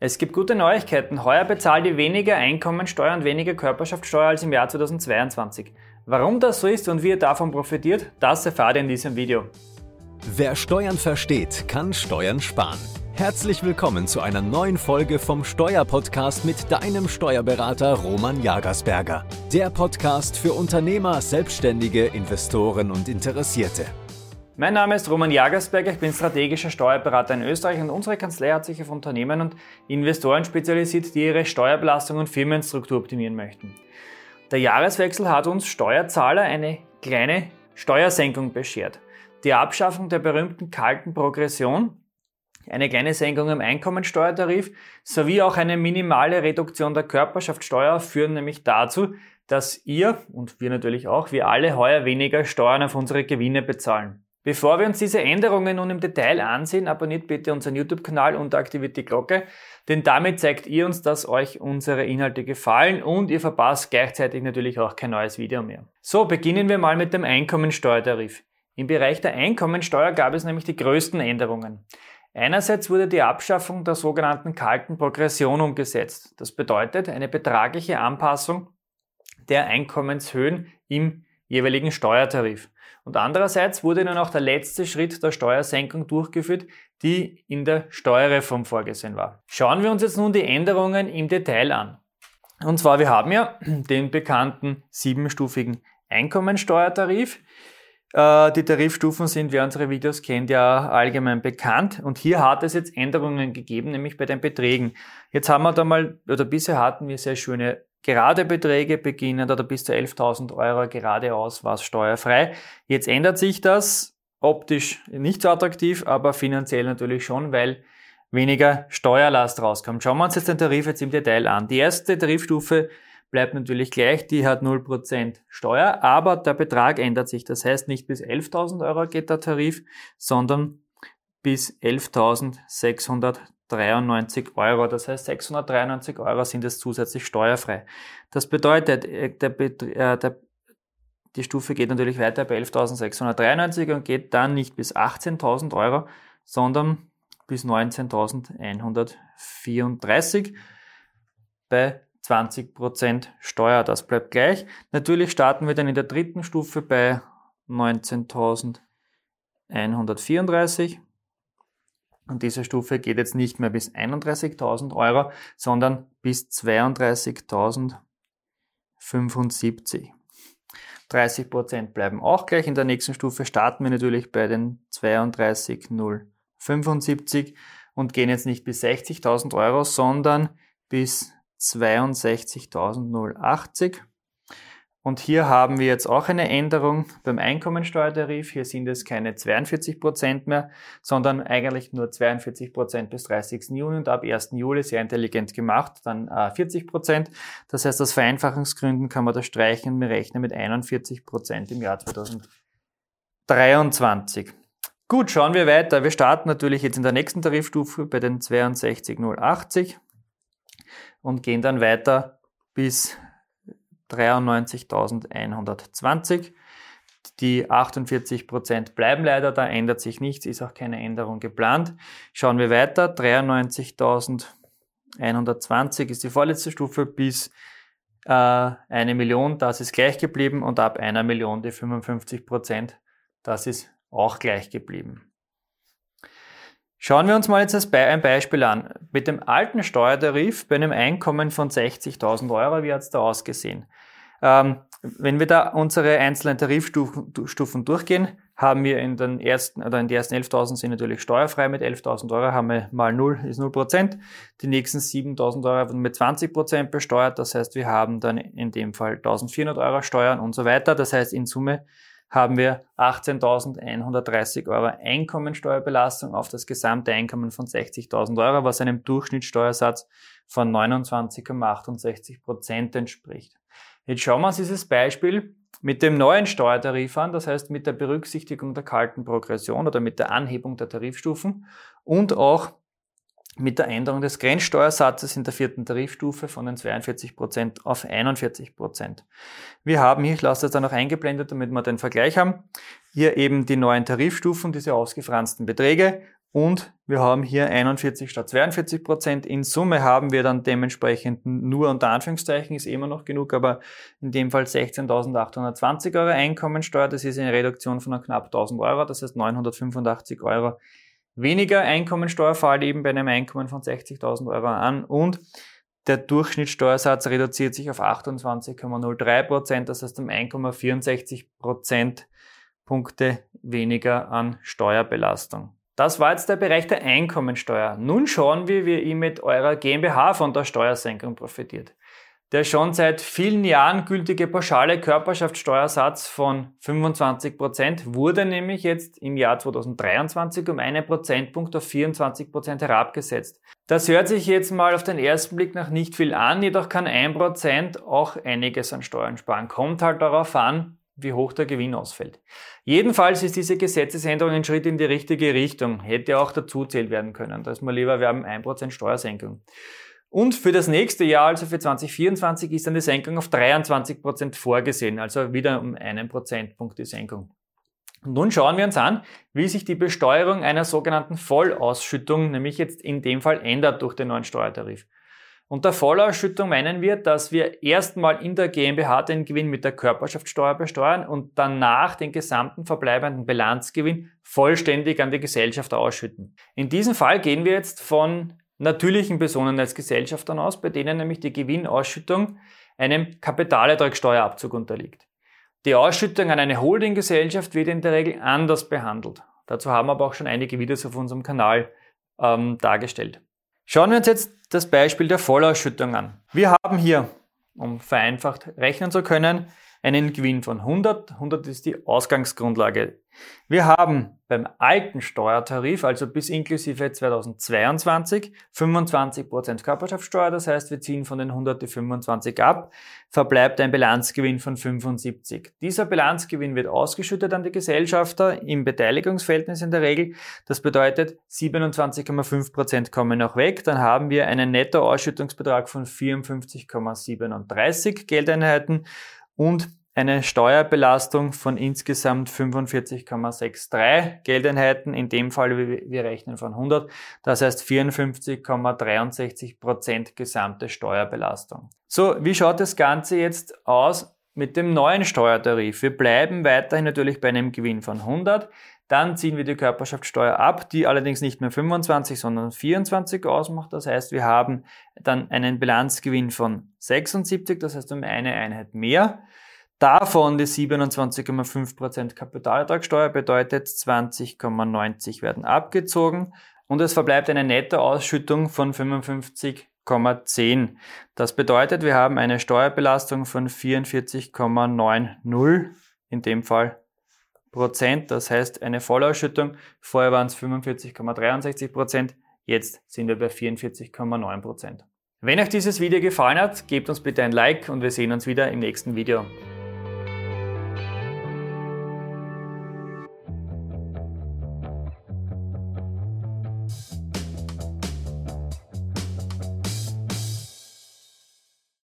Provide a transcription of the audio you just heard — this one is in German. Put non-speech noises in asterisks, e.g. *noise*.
Es gibt gute Neuigkeiten. Heuer bezahlt ihr weniger Einkommensteuer und weniger Körperschaftssteuer als im Jahr 2022. Warum das so ist und wie ihr davon profitiert, das erfahrt ihr in diesem Video. Wer Steuern versteht, kann Steuern sparen. Herzlich willkommen zu einer neuen Folge vom Steuerpodcast mit deinem Steuerberater Roman Jagersberger. Der Podcast für Unternehmer, Selbstständige, Investoren und Interessierte. Mein Name ist Roman Jagersberger, ich bin strategischer Steuerberater in Österreich und unsere Kanzlei hat sich auf Unternehmen und Investoren spezialisiert, die ihre Steuerbelastung und Firmenstruktur optimieren möchten. Der Jahreswechsel hat uns Steuerzahler eine kleine Steuersenkung beschert. Die Abschaffung der berühmten kalten Progression, eine kleine Senkung im Einkommensteuertarif sowie auch eine minimale Reduktion der Körperschaftssteuer führen nämlich dazu, dass ihr und wir natürlich auch, wir alle heuer weniger Steuern auf unsere Gewinne bezahlen. Bevor wir uns diese Änderungen nun im Detail ansehen, abonniert bitte unseren YouTube-Kanal und aktiviert die Glocke, denn damit zeigt ihr uns, dass euch unsere Inhalte gefallen und ihr verpasst gleichzeitig natürlich auch kein neues Video mehr. So, beginnen wir mal mit dem Einkommensteuertarif. Im Bereich der Einkommensteuer gab es nämlich die größten Änderungen. Einerseits wurde die Abschaffung der sogenannten kalten Progression umgesetzt. Das bedeutet eine betragliche Anpassung der Einkommenshöhen im jeweiligen Steuertarif. Und andererseits wurde nun auch der letzte Schritt der Steuersenkung durchgeführt, die in der Steuerreform vorgesehen war. Schauen wir uns jetzt nun die Änderungen im Detail an. Und zwar, wir haben ja *clears throat* den bekannten siebenstufigen Einkommensteuertarif. Äh, die Tarifstufen sind, wer unsere Videos kennt, ja allgemein bekannt. Und hier hat es jetzt Änderungen gegeben, nämlich bei den Beträgen. Jetzt haben wir da mal, oder bisher hatten wir sehr schöne gerade Beträge beginnen oder bis zu 11.000 Euro geradeaus war es steuerfrei. Jetzt ändert sich das optisch nicht so attraktiv, aber finanziell natürlich schon, weil weniger Steuerlast rauskommt. Schauen wir uns jetzt den Tarif jetzt im Detail an. Die erste Tarifstufe bleibt natürlich gleich, die hat 0% Steuer, aber der Betrag ändert sich. Das heißt, nicht bis 11.000 Euro geht der Tarif, sondern bis 11.693 Euro. Das heißt, 693 Euro sind es zusätzlich steuerfrei. Das bedeutet, äh, der, äh, der, die Stufe geht natürlich weiter bei 11.693 und geht dann nicht bis 18.000 Euro, sondern bis 19.134 bei 20% Steuer. Das bleibt gleich. Natürlich starten wir dann in der dritten Stufe bei 19.134. Und diese Stufe geht jetzt nicht mehr bis 31.000 Euro, sondern bis 32.075. 30% bleiben auch gleich. In der nächsten Stufe starten wir natürlich bei den 32.075 und gehen jetzt nicht bis 60.000 Euro, sondern bis 62.080. Und hier haben wir jetzt auch eine Änderung beim Einkommensteuertarif. Hier sind es keine 42 Prozent mehr, sondern eigentlich nur 42 Prozent bis 30. Juni und ab 1. Juli sehr intelligent gemacht, dann äh, 40 Prozent. Das heißt, aus Vereinfachungsgründen kann man das streichen. Wir rechnen mit 41 Prozent im Jahr 2023. Gut, schauen wir weiter. Wir starten natürlich jetzt in der nächsten Tarifstufe bei den 62,080 und gehen dann weiter bis 93.120. Die 48% bleiben leider, da ändert sich nichts, ist auch keine Änderung geplant. Schauen wir weiter. 93.120 ist die vorletzte Stufe bis äh, eine Million, das ist gleich geblieben und ab einer Million die 55% das ist auch gleich geblieben. Schauen wir uns mal jetzt ein Beispiel an. Mit dem alten Steuertarif bei einem Einkommen von 60.000 Euro, wie hat es da ausgesehen? Ähm, wenn wir da unsere einzelnen Tarifstufen durchgehen, haben wir in den ersten, oder in die ersten 11.000 sind natürlich steuerfrei mit 11.000 Euro, haben wir mal 0, ist 0 Prozent. Die nächsten 7.000 Euro werden mit 20 Prozent besteuert. Das heißt, wir haben dann in dem Fall 1.400 Euro Steuern und so weiter. Das heißt, in Summe haben wir 18.130 Euro Einkommensteuerbelastung auf das gesamte Einkommen von 60.000 Euro, was einem Durchschnittssteuersatz von 29,68 Prozent entspricht. Jetzt schauen wir uns dieses Beispiel mit dem neuen Steuertarif an, das heißt mit der Berücksichtigung der kalten Progression oder mit der Anhebung der Tarifstufen und auch mit der Änderung des Grenzsteuersatzes in der vierten Tarifstufe von den 42% auf 41%. Wir haben hier, ich lasse das dann noch eingeblendet, damit wir den Vergleich haben, hier eben die neuen Tarifstufen, diese ausgefransten Beträge und wir haben hier 41 statt 42 Prozent. In Summe haben wir dann dementsprechend nur unter Anführungszeichen, ist immer noch genug, aber in dem Fall 16.820 Euro Einkommensteuer. Das ist eine Reduktion von knapp 1000 Euro, das heißt 985 Euro weniger Einkommensteuer fällt eben bei einem Einkommen von 60.000 Euro an und der Durchschnittssteuersatz reduziert sich auf 28,03 Prozent, das heißt um 1,64 Prozentpunkte weniger an Steuerbelastung. Das war jetzt der Bereich der Einkommensteuer. Nun schauen wir, wie ihr mit eurer GmbH von der Steuersenkung profitiert. Der schon seit vielen Jahren gültige pauschale Körperschaftssteuersatz von 25% wurde nämlich jetzt im Jahr 2023 um einen Prozentpunkt auf 24% herabgesetzt. Das hört sich jetzt mal auf den ersten Blick nach nicht viel an, jedoch kann 1% auch einiges an Steuern sparen. Kommt halt darauf an, wie hoch der Gewinn ausfällt. Jedenfalls ist diese Gesetzesänderung ein Schritt in die richtige Richtung. Hätte auch dazu zählt werden können. Da ist mal lieber, wir haben 1% Steuersenkung. Und für das nächste Jahr, also für 2024, ist eine Senkung auf 23% vorgesehen, also wieder um einen Prozentpunkt die Senkung. Und nun schauen wir uns an, wie sich die Besteuerung einer sogenannten Vollausschüttung, nämlich jetzt in dem Fall ändert durch den neuen Steuertarif. Unter Vollausschüttung meinen wir, dass wir erstmal in der GmbH den Gewinn mit der Körperschaftssteuer besteuern und danach den gesamten verbleibenden Bilanzgewinn vollständig an die Gesellschaft ausschütten. In diesem Fall gehen wir jetzt von natürlichen Personen als Gesellschaftern aus, bei denen nämlich die Gewinnausschüttung einem Kapitalertragssteuerabzug unterliegt. Die Ausschüttung an eine Holdinggesellschaft wird in der Regel anders behandelt. Dazu haben aber auch schon einige Videos auf unserem Kanal ähm, dargestellt. Schauen wir uns jetzt das Beispiel der Vollausschüttung an. Wir haben hier, um vereinfacht rechnen zu können, einen Gewinn von 100. 100 ist die Ausgangsgrundlage. Wir haben beim alten Steuertarif, also bis inklusive 2022, 25% Körperschaftssteuer. Das heißt, wir ziehen von den 100 die 25 ab, verbleibt ein Bilanzgewinn von 75. Dieser Bilanzgewinn wird ausgeschüttet an die Gesellschafter im Beteiligungsverhältnis in der Regel. Das bedeutet, 27,5% kommen noch weg. Dann haben wir einen Nettoausschüttungsbetrag von 54,37 Geldeinheiten und eine Steuerbelastung von insgesamt 45,63 Geldeinheiten. In dem Fall, wir rechnen von 100. Das heißt 54,63 Prozent gesamte Steuerbelastung. So, wie schaut das Ganze jetzt aus mit dem neuen Steuertarif? Wir bleiben weiterhin natürlich bei einem Gewinn von 100. Dann ziehen wir die Körperschaftssteuer ab, die allerdings nicht mehr 25, sondern 24 ausmacht. Das heißt, wir haben dann einen Bilanzgewinn von 76, das heißt um eine Einheit mehr. Davon die 27,5% Kapitalertragssteuer bedeutet 20,90 werden abgezogen und es verbleibt eine nette Ausschüttung von 55,10. Das bedeutet, wir haben eine Steuerbelastung von 44,90 in dem Fall Prozent. Das heißt eine Vollausschüttung. Vorher waren es 45,63 Prozent. Jetzt sind wir bei 44,9 Prozent. Wenn euch dieses Video gefallen hat, gebt uns bitte ein Like und wir sehen uns wieder im nächsten Video.